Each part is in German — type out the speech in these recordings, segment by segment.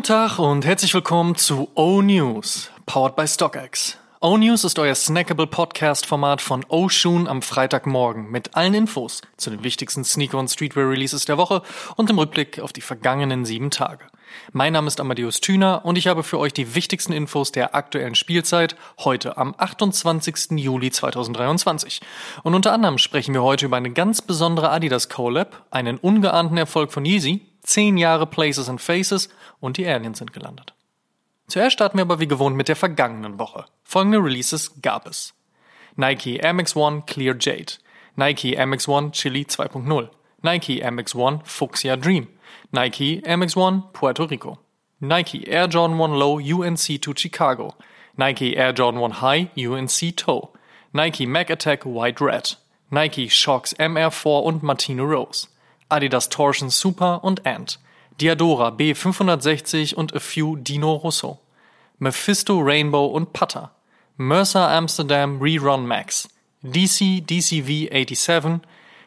Guten Tag und herzlich willkommen zu O-News, powered by StockX. O-News ist euer snackable Podcast-Format von O-Shoon am Freitagmorgen mit allen Infos zu den wichtigsten Sneaker- und Streetwear-Releases der Woche und dem Rückblick auf die vergangenen sieben Tage. Mein Name ist Amadeus Thüner und ich habe für euch die wichtigsten Infos der aktuellen Spielzeit heute am 28. Juli 2023. Und unter anderem sprechen wir heute über eine ganz besondere Adidas Collab, einen ungeahnten Erfolg von Yeezy, 10 Jahre Places and Faces und die Aliens sind gelandet. Zuerst starten wir aber wie gewohnt mit der vergangenen Woche. Folgende Releases gab es. Nike Air Max One Clear Jade, Nike Air Max One Chili 2.0, Nike Air Max One Fuchsia Dream, Nike Air Max One Puerto Rico, Nike Air Jordan 1 Low UNC to Chicago, Nike Air Jordan 1 High UNC Toe, Nike Mac Attack White Red, Nike Shox MR4 und Martino Rose, Adidas Torsion Super und Ant, Diadora B560 und A Few Dino Russo, Mephisto Rainbow und Putter, Mercer Amsterdam Rerun Max, DC DCV 87,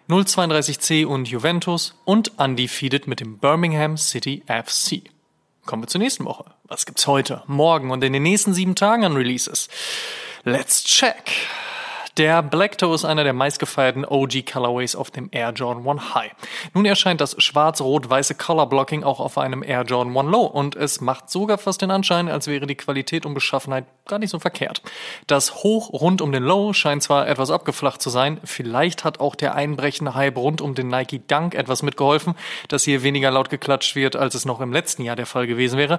032C und Juventus und undefeated mit dem Birmingham City FC. Kommen wir zur nächsten Woche. Was gibt's heute, morgen und in den nächsten sieben Tagen an Releases? Let's check. Der Black Toe ist einer der meistgefeierten OG Colorways auf dem Air Jordan 1 High. Nun erscheint das schwarz-rot-weiße Color Blocking auch auf einem Air Jordan 1 Low und es macht sogar fast den Anschein, als wäre die Qualität und Beschaffenheit gar nicht so verkehrt. Das Hoch rund um den Low scheint zwar etwas abgeflacht zu sein, vielleicht hat auch der einbrechende Hype rund um den Nike Dunk etwas mitgeholfen, dass hier weniger laut geklatscht wird, als es noch im letzten Jahr der Fall gewesen wäre.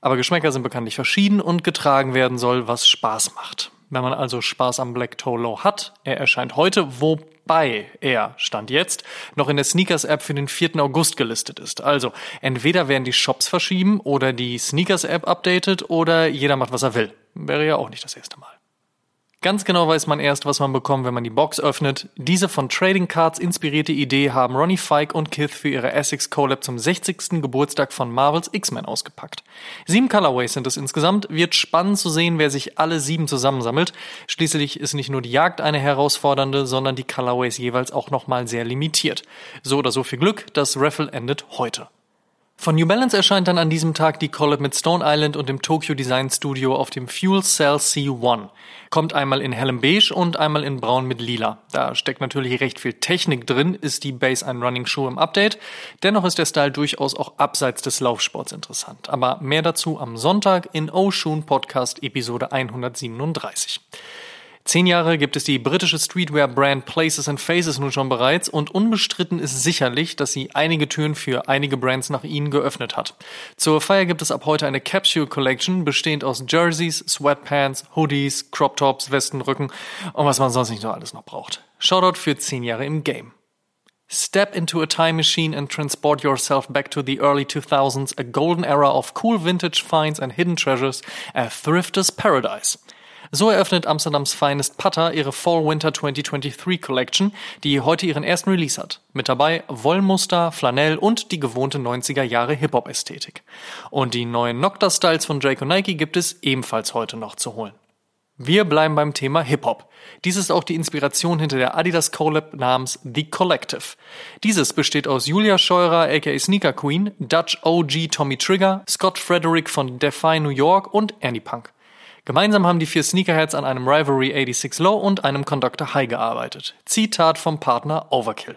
Aber Geschmäcker sind bekanntlich verschieden und getragen werden soll, was Spaß macht. Wenn man also Spaß am Black Toe Low hat, er erscheint heute, wobei er, stand jetzt, noch in der Sneakers-App für den 4. August gelistet ist. Also entweder werden die Shops verschieben oder die Sneakers-App updated oder jeder macht, was er will. Wäre ja auch nicht das erste Mal. Ganz genau weiß man erst, was man bekommt, wenn man die Box öffnet. Diese von Trading Cards inspirierte Idee haben Ronnie Fike und Kith für ihre Essex Collab zum 60. Geburtstag von Marvels X-Men ausgepackt. Sieben Colorways sind es insgesamt. Wird spannend zu sehen, wer sich alle sieben zusammensammelt. Schließlich ist nicht nur die Jagd eine herausfordernde, sondern die Colorways jeweils auch nochmal sehr limitiert. So oder so viel Glück, das Raffle endet heute. Von New Balance erscheint dann an diesem Tag die Collab mit Stone Island und dem Tokyo Design Studio auf dem Fuel Cell C1. Kommt einmal in hellem Beige und einmal in Braun mit Lila. Da steckt natürlich recht viel Technik drin, ist die Base ein Running Shoe im Update. Dennoch ist der Style durchaus auch abseits des Laufsports interessant. Aber mehr dazu am Sonntag in Oshun Podcast Episode 137. Zehn Jahre gibt es die britische Streetwear-Brand Places and Faces nun schon bereits und unbestritten ist sicherlich, dass sie einige Türen für einige Brands nach ihnen geöffnet hat. Zur Feier gibt es ab heute eine Capsule Collection, bestehend aus Jerseys, Sweatpants, Hoodies, Crop Tops, Westenrücken und was man sonst nicht noch alles noch braucht. Shoutout für zehn Jahre im Game. Step into a time machine and transport yourself back to the early 2000s, a golden era of cool vintage finds and hidden treasures, a thrifter's paradise. So eröffnet Amsterdams Finest Putter ihre Fall-Winter 2023 Collection, die heute ihren ersten Release hat. Mit dabei Wollmuster, Flanell und die gewohnte 90er Jahre Hip-Hop-Ästhetik. Und die neuen Nocta-Styles von und Nike gibt es ebenfalls heute noch zu holen. Wir bleiben beim Thema Hip-Hop. Dies ist auch die Inspiration hinter der Adidas Collab namens The Collective. Dieses besteht aus Julia Scheurer aka Sneaker Queen, Dutch OG Tommy Trigger, Scott Frederick von Defy New York und Annie Punk. Gemeinsam haben die vier Sneakerheads an einem Rivalry 86 Low und einem Conductor High gearbeitet. Zitat vom Partner Overkill.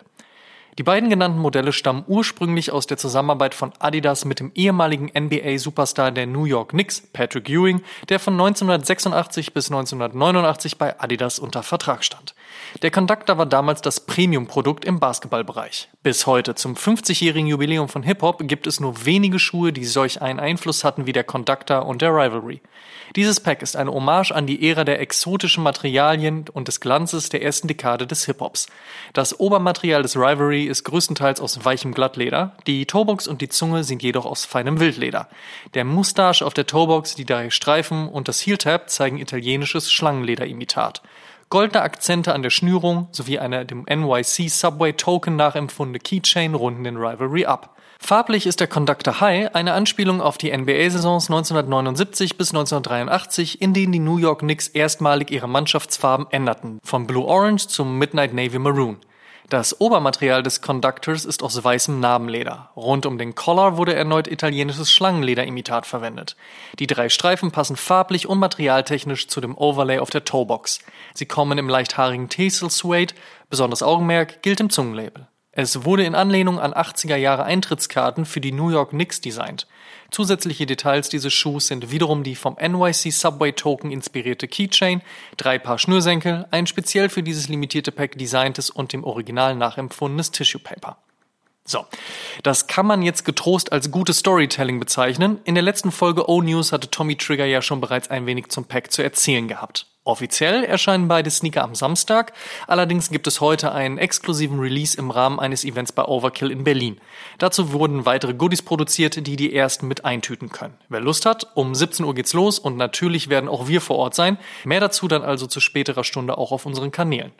Die beiden genannten Modelle stammen ursprünglich aus der Zusammenarbeit von Adidas mit dem ehemaligen NBA-Superstar der New York Knicks, Patrick Ewing, der von 1986 bis 1989 bei Adidas unter Vertrag stand. Der Conductor war damals das Premium-Produkt im Basketballbereich. Bis heute, zum 50-jährigen Jubiläum von Hip-Hop, gibt es nur wenige Schuhe, die solch einen Einfluss hatten wie der Conductor und der Rivalry. Dieses Pack ist eine Hommage an die Ära der exotischen Materialien und des Glanzes der ersten Dekade des Hip-Hops. Das Obermaterial des Rivalry ist größtenteils aus weichem Glattleder, die Toebox und die Zunge sind jedoch aus feinem Wildleder. Der Moustache auf der Toebox, die drei Streifen und das Heeltab zeigen italienisches Schlangenlederimitat. Goldene Akzente an der Schnürung sowie eine dem NYC Subway Token nachempfundene Keychain runden den Rivalry ab. Farblich ist der Conductor High eine Anspielung auf die NBA-Saisons 1979 bis 1983, in denen die New York Knicks erstmalig ihre Mannschaftsfarben änderten, von Blue Orange zum Midnight Navy Maroon. Das Obermaterial des Conductors ist aus weißem Narbenleder. Rund um den Collar wurde erneut italienisches Schlangenlederimitat verwendet. Die drei Streifen passen farblich und materialtechnisch zu dem Overlay auf der Toebox. Sie kommen im leichthaarigen Teasel Suede, besonderes Augenmerk gilt im Zungenlabel. Es wurde in Anlehnung an 80er Jahre Eintrittskarten für die New York Knicks designt. Zusätzliche Details dieses Schuhs sind wiederum die vom NYC Subway Token inspirierte Keychain, drei Paar Schnürsenkel, ein speziell für dieses limitierte Pack designtes und dem Original nachempfundenes Tissue Paper. So, das kann man jetzt getrost als gutes Storytelling bezeichnen. In der letzten Folge O-News hatte Tommy Trigger ja schon bereits ein wenig zum Pack zu erzählen gehabt. Offiziell erscheinen beide Sneaker am Samstag, allerdings gibt es heute einen exklusiven Release im Rahmen eines Events bei Overkill in Berlin. Dazu wurden weitere Goodies produziert, die die ersten mit eintüten können. Wer Lust hat, um 17 Uhr geht's los und natürlich werden auch wir vor Ort sein. Mehr dazu dann also zu späterer Stunde auch auf unseren Kanälen.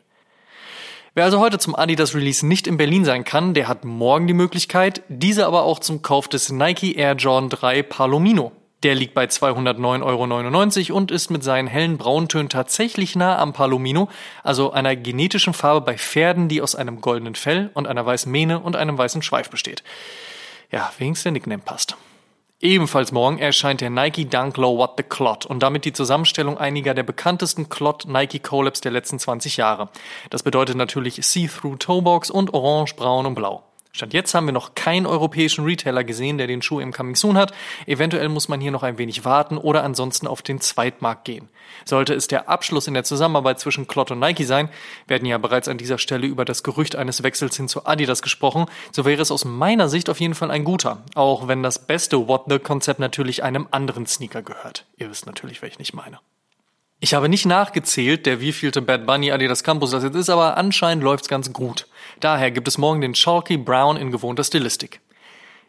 Wer also heute zum Adidas Release nicht in Berlin sein kann, der hat morgen die Möglichkeit, diese aber auch zum Kauf des Nike Air Jordan 3 Palomino. Der liegt bei 209,99 Euro und ist mit seinen hellen Brauntönen tatsächlich nah am Palomino, also einer genetischen Farbe bei Pferden, die aus einem goldenen Fell und einer weißen Mähne und einem weißen Schweif besteht. Ja, wenigstens der Nickname passt. Ebenfalls morgen erscheint der Nike Dunk Low What the Clot und damit die Zusammenstellung einiger der bekanntesten Clot Nike Collabs der letzten 20 Jahre. Das bedeutet natürlich See-Through Toebox und Orange, Braun und Blau. Stand jetzt haben wir noch keinen europäischen Retailer gesehen, der den Schuh im Coming Soon hat. Eventuell muss man hier noch ein wenig warten oder ansonsten auf den Zweitmarkt gehen. Sollte es der Abschluss in der Zusammenarbeit zwischen Clot und Nike sein, werden ja bereits an dieser Stelle über das Gerücht eines Wechsels hin zu Adidas gesprochen, so wäre es aus meiner Sicht auf jeden Fall ein guter, auch wenn das beste What the Konzept natürlich einem anderen Sneaker gehört. Ihr wisst natürlich, welchen ich meine. Ich habe nicht nachgezählt, der wievielte Bad Bunny Adidas Campus das jetzt ist, aber anscheinend läuft's ganz gut. Daher gibt es morgen den Chalky Brown in gewohnter Stilistik.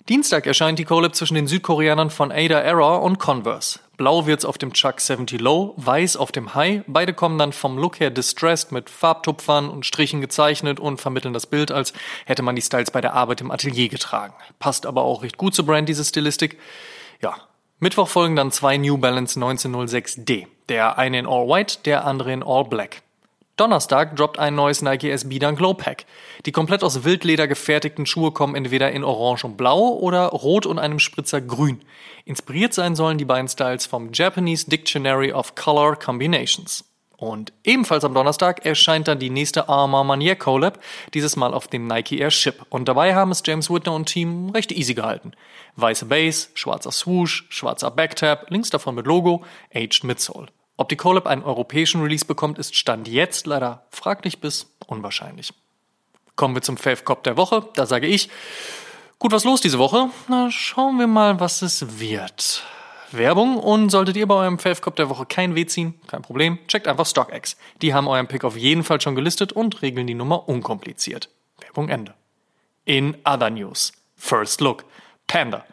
Dienstag erscheint die Collab zwischen den Südkoreanern von Ada Error und Converse. Blau wird's auf dem Chuck 70 Low, weiß auf dem High. Beide kommen dann vom Look her distressed mit Farbtupfern und Strichen gezeichnet und vermitteln das Bild, als hätte man die Styles bei der Arbeit im Atelier getragen. Passt aber auch recht gut zur Brand, diese Stilistik. Ja, Mittwoch folgen dann zwei New Balance 1906D. Der eine in All White, der andere in All Black. Donnerstag droppt ein neues Nike SB Dunk Low Pack. Die komplett aus Wildleder gefertigten Schuhe kommen entweder in Orange und Blau oder Rot und einem Spritzer Grün. Inspiriert sein sollen die beiden Styles vom Japanese Dictionary of Color Combinations. Und ebenfalls am Donnerstag erscheint dann die nächste Armor Manier Collab, dieses Mal auf dem Nike Air Ship. Und dabei haben es James Whitner und Team recht easy gehalten. Weiße Base, schwarzer Swoosh, schwarzer Backtab, links davon mit Logo, Aged Midsole. Ob die Collab einen europäischen Release bekommt, ist Stand jetzt leider fraglich bis unwahrscheinlich. Kommen wir zum Fave Cop der Woche. Da sage ich, gut, was los diese Woche? Na, schauen wir mal, was es wird. Werbung und solltet ihr bei eurem Favcop der Woche kein Weh ziehen, kein Problem, checkt einfach StockX. Die haben euren Pick auf jeden Fall schon gelistet und regeln die Nummer unkompliziert. Werbung Ende. In other news. First Look. Panda.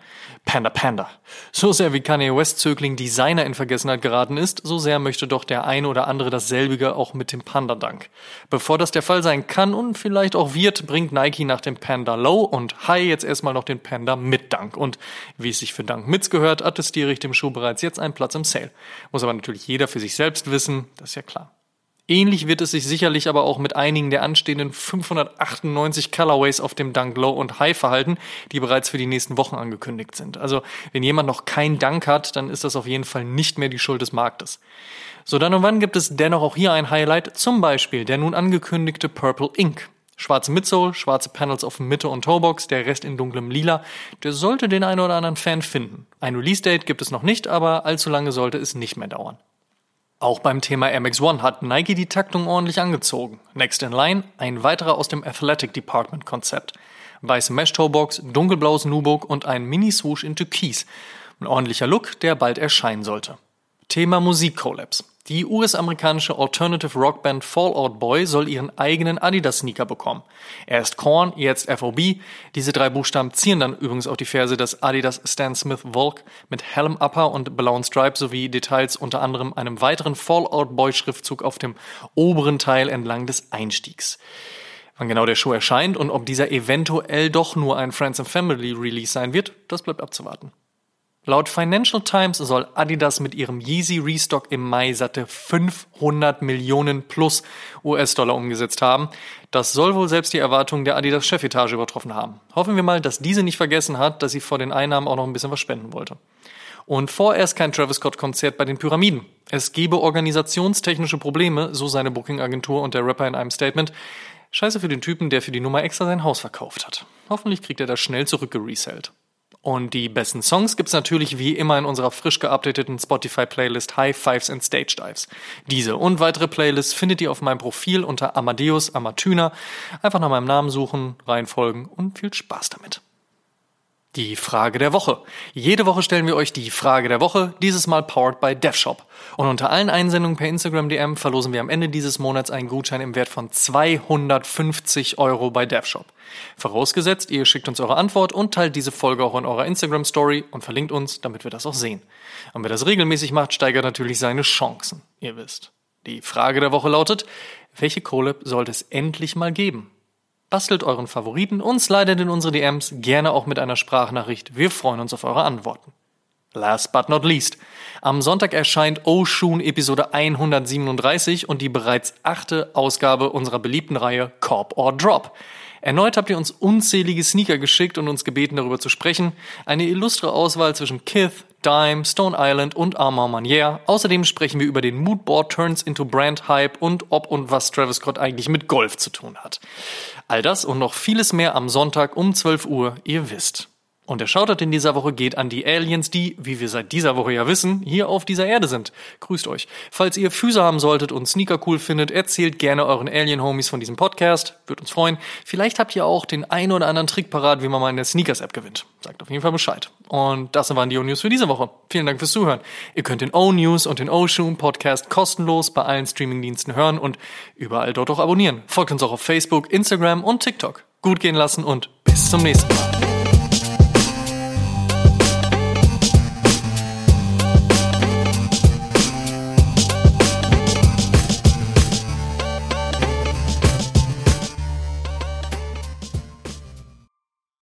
Panda Panda. So sehr wie Kanye West Zögling Designer in Vergessenheit geraten ist, so sehr möchte doch der eine oder andere dasselbige auch mit dem Panda Dank. Bevor das der Fall sein kann und vielleicht auch wird, bringt Nike nach dem Panda Low und High jetzt erstmal noch den Panda mit Dank. Und wie es sich für Dank Mits gehört, attestiere ich dem Schuh bereits jetzt einen Platz im Sale. Muss aber natürlich jeder für sich selbst wissen, das ist ja klar. Ähnlich wird es sich sicherlich aber auch mit einigen der anstehenden 598 Colorways auf dem Dunk Low und High verhalten, die bereits für die nächsten Wochen angekündigt sind. Also wenn jemand noch kein Dunk hat, dann ist das auf jeden Fall nicht mehr die Schuld des Marktes. So dann und wann gibt es dennoch auch hier ein Highlight, zum Beispiel der nun angekündigte Purple Ink. Schwarze Midsole, schwarze Panels auf Mitte und Toebox, der Rest in dunklem Lila. Der sollte den einen oder anderen Fan finden. Ein Release-Date gibt es noch nicht, aber allzu lange sollte es nicht mehr dauern. Auch beim Thema MX1 hat Nike die Taktung ordentlich angezogen. Next in Line, ein weiterer aus dem Athletic Department Konzept. Weiße Mesh-Toebox, dunkelblaues Nubuck und ein Mini-Swoosh in Türkis. Ein ordentlicher Look, der bald erscheinen sollte. Thema Musik-Collabs. Die US-amerikanische Alternative Rockband Fallout Boy soll ihren eigenen Adidas-Sneaker bekommen. Erst Korn, jetzt FOB. Diese drei Buchstaben ziehen dann übrigens auf die Ferse des Adidas Stan Smith Volk mit hellem Upper und blauen Stripe sowie Details unter anderem einem weiteren Fallout Boy-Schriftzug auf dem oberen Teil entlang des Einstiegs. Wann genau der Show erscheint und ob dieser eventuell doch nur ein Friends and Family Release sein wird, das bleibt abzuwarten. Laut Financial Times soll Adidas mit ihrem Yeezy Restock im Mai satte 500 Millionen plus US-Dollar umgesetzt haben. Das soll wohl selbst die Erwartungen der Adidas Chefetage übertroffen haben. Hoffen wir mal, dass diese nicht vergessen hat, dass sie vor den Einnahmen auch noch ein bisschen was spenden wollte. Und vorerst kein Travis Scott Konzert bei den Pyramiden. Es gebe organisationstechnische Probleme, so seine Booking-Agentur und der Rapper in einem Statement. Scheiße für den Typen, der für die Nummer extra sein Haus verkauft hat. Hoffentlich kriegt er das schnell zurückgeresellt. Und die besten Songs gibt's natürlich wie immer in unserer frisch geupdateten Spotify-Playlist High Fives and Stage Dives. Diese und weitere Playlists findet ihr auf meinem Profil unter Amadeus Amatüner. Einfach nach meinem Namen suchen, reinfolgen und viel Spaß damit. Die Frage der Woche. Jede Woche stellen wir euch die Frage der Woche, dieses Mal powered by DevShop. Und unter allen Einsendungen per Instagram DM verlosen wir am Ende dieses Monats einen Gutschein im Wert von 250 Euro bei DevShop. Vorausgesetzt, ihr schickt uns eure Antwort und teilt diese Folge auch in eurer Instagram Story und verlinkt uns, damit wir das auch sehen. Und wer das regelmäßig macht, steigert natürlich seine Chancen. Ihr wisst. Die Frage der Woche lautet, welche Kohle sollte es endlich mal geben? Bastelt euren Favoriten und slidet in unsere DMs gerne auch mit einer Sprachnachricht. Wir freuen uns auf eure Antworten. Last but not least. Am Sonntag erscheint Oshun Episode 137 und die bereits achte Ausgabe unserer beliebten Reihe Corp or Drop. Erneut habt ihr uns unzählige Sneaker geschickt und uns gebeten, darüber zu sprechen. Eine illustre Auswahl zwischen Kith, Dime, Stone Island und Armand Manier. Außerdem sprechen wir über den Moodboard Turns into Brand Hype und ob und was Travis Scott eigentlich mit Golf zu tun hat. All das und noch vieles mehr am Sonntag um 12 Uhr, ihr wisst. Und der Shoutout in dieser Woche geht an die Aliens, die, wie wir seit dieser Woche ja wissen, hier auf dieser Erde sind. Grüßt euch. Falls ihr Füße haben solltet und Sneaker cool findet, erzählt gerne euren Alien-Homies von diesem Podcast. Würde uns freuen. Vielleicht habt ihr auch den einen oder anderen Trick parat, wie man mal in der Sneakers-App gewinnt. Sagt auf jeden Fall Bescheid. Und das waren die O-News für diese Woche. Vielen Dank fürs Zuhören. Ihr könnt den O-News und den O-Shoom Podcast kostenlos bei allen Streamingdiensten hören und überall dort auch abonnieren. Folgt uns auch auf Facebook, Instagram und TikTok. Gut gehen lassen und bis zum nächsten Mal.